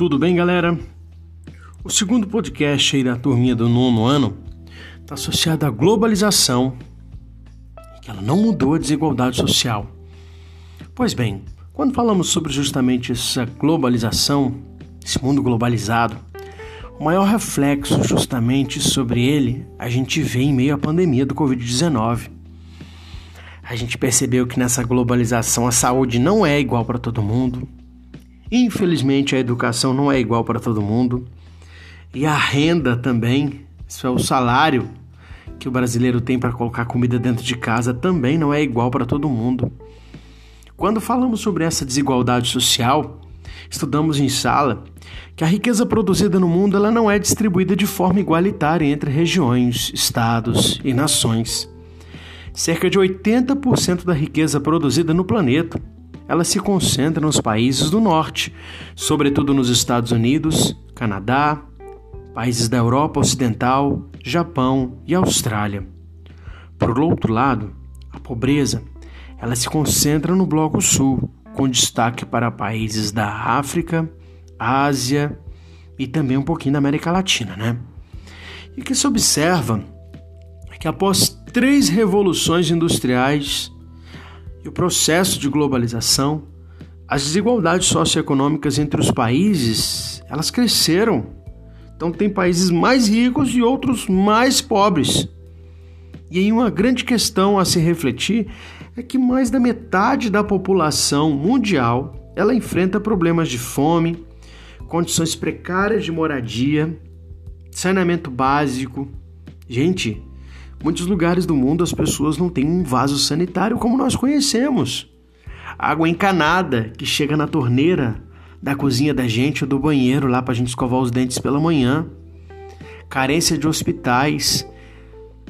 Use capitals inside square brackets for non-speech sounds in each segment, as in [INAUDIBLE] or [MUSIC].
Tudo bem, galera? O segundo podcast aí da turminha do nono ano está associado à globalização, que ela não mudou a desigualdade social. Pois bem, quando falamos sobre justamente essa globalização, esse mundo globalizado, o maior reflexo justamente sobre ele a gente vê em meio à pandemia do Covid-19. A gente percebeu que nessa globalização a saúde não é igual para todo mundo. Infelizmente a educação não é igual para todo mundo. E a renda também, isso é o salário que o brasileiro tem para colocar comida dentro de casa também não é igual para todo mundo. Quando falamos sobre essa desigualdade social, estudamos em sala que a riqueza produzida no mundo ela não é distribuída de forma igualitária entre regiões, estados e nações. Cerca de 80% da riqueza produzida no planeta ela se concentra nos países do norte, sobretudo nos Estados Unidos, Canadá, países da Europa Ocidental, Japão e Austrália. Por outro lado, a pobreza ela se concentra no Bloco Sul, com destaque para países da África, Ásia e também um pouquinho da América Latina, né? E que se observa é que após três revoluções industriais e o processo de globalização, as desigualdades socioeconômicas entre os países, elas cresceram. Então tem países mais ricos e outros mais pobres. E aí uma grande questão a se refletir é que mais da metade da população mundial, ela enfrenta problemas de fome, condições precárias de moradia, saneamento básico. Gente, Muitos lugares do mundo as pessoas não têm um vaso sanitário como nós conhecemos. Água encanada que chega na torneira da cozinha da gente ou do banheiro lá para a gente escovar os dentes pela manhã. Carência de hospitais.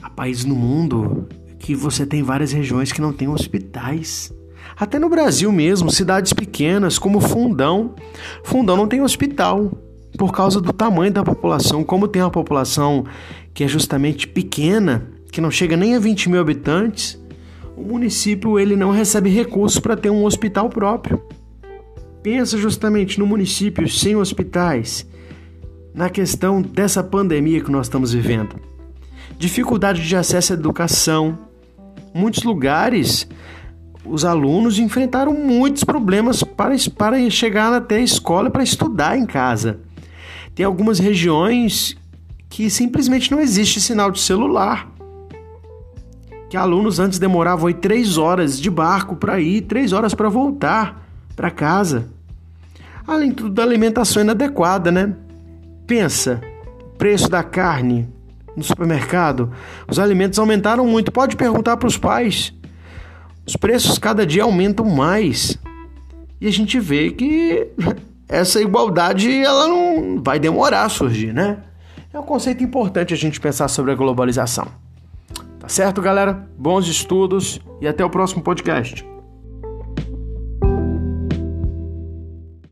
Há países no mundo que você tem várias regiões que não têm hospitais. Até no Brasil mesmo, cidades pequenas como Fundão. Fundão não tem hospital por causa do tamanho da população. Como tem uma população que é justamente pequena, que não chega nem a 20 mil habitantes, o município ele não recebe recursos para ter um hospital próprio. Pensa justamente no município sem hospitais, na questão dessa pandemia que nós estamos vivendo. Dificuldade de acesso à educação. Muitos lugares, os alunos enfrentaram muitos problemas para, para chegar até a escola para estudar em casa. Tem algumas regiões que simplesmente não existe sinal de celular que alunos antes demoravam aí três horas de barco para ir, três horas para voltar para casa. Além tudo da alimentação inadequada, né? Pensa, preço da carne no supermercado, os alimentos aumentaram muito. Pode perguntar para os pais. Os preços cada dia aumentam mais. E a gente vê que [LAUGHS] essa igualdade ela não vai demorar a surgir, né? É um conceito importante a gente pensar sobre a globalização. Certo, galera? Bons estudos e até o próximo podcast.